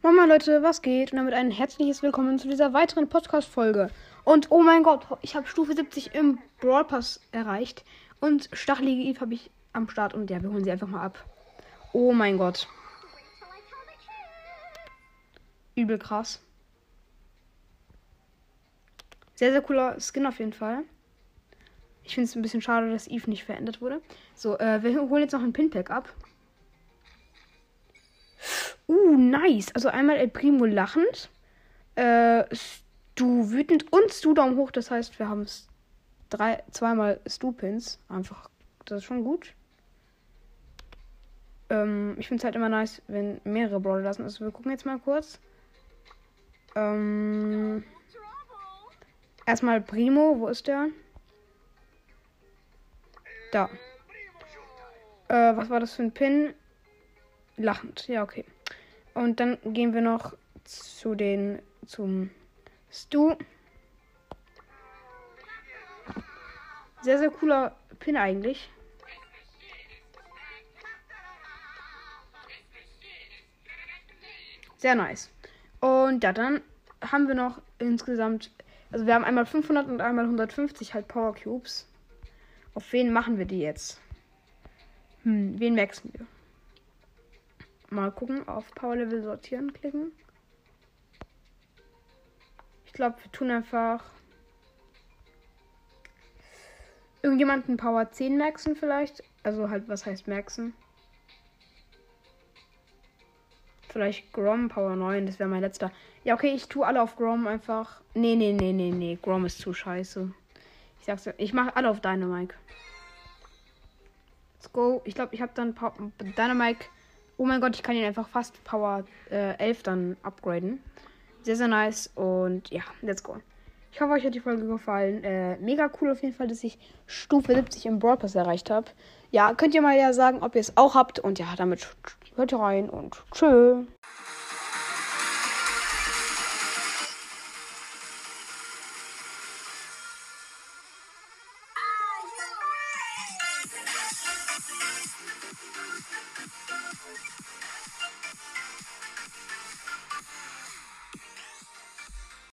Moin Leute, was geht? Und damit ein herzliches Willkommen zu dieser weiteren Podcast-Folge. Und oh mein Gott, ich habe Stufe 70 im Brawl Pass erreicht. Und Stachelige Eve habe ich am Start. Und ja, wir holen sie einfach mal ab. Oh mein Gott. Übel krass. Sehr, sehr cooler Skin auf jeden Fall. Ich finde es ein bisschen schade, dass Eve nicht verändert wurde. So, äh, wir holen jetzt noch ein Pinpack ab. Nice. Also einmal El Primo lachend. Äh, Stu wütend und Stu Daumen hoch. Das heißt, wir haben es drei, zweimal Stu-Pins. Einfach, das ist schon gut. Ähm, ich finde es halt immer nice, wenn mehrere Brawler lassen. Also wir gucken jetzt mal kurz. Ähm, erstmal Primo. Wo ist der? Da. Äh, was war das für ein Pin? Lachend. Ja, okay. Und dann gehen wir noch zu den zum Stu. Sehr, sehr cooler Pin eigentlich. Sehr nice. Und ja, dann haben wir noch insgesamt, also wir haben einmal 500 und einmal 150 halt Power Cubes. Auf wen machen wir die jetzt? Hm, wen wechseln wir? Mal gucken, auf Power Level sortieren klicken. Ich glaube, wir tun einfach irgendjemanden Power 10 maxen vielleicht. Also halt, was heißt maxen? Vielleicht Grom Power 9, das wäre mein letzter. Ja, okay, ich tue alle auf Grom einfach. Nee, nee, nee, nee, nee. Grom ist zu scheiße. Ich sag's dir, ich mache alle auf Dynamike. Let's go. Ich glaube, ich habe dann Dynamike Oh mein Gott, ich kann ihn einfach fast Power äh, 11 dann upgraden. Sehr, sehr nice. Und ja, let's go. Ich hoffe, euch hat die Folge gefallen. Äh, mega cool auf jeden Fall, dass ich Stufe 70 im Brawl Pass erreicht habe. Ja, könnt ihr mal ja sagen, ob ihr es auch habt. Und ja, damit hört rein und tschö.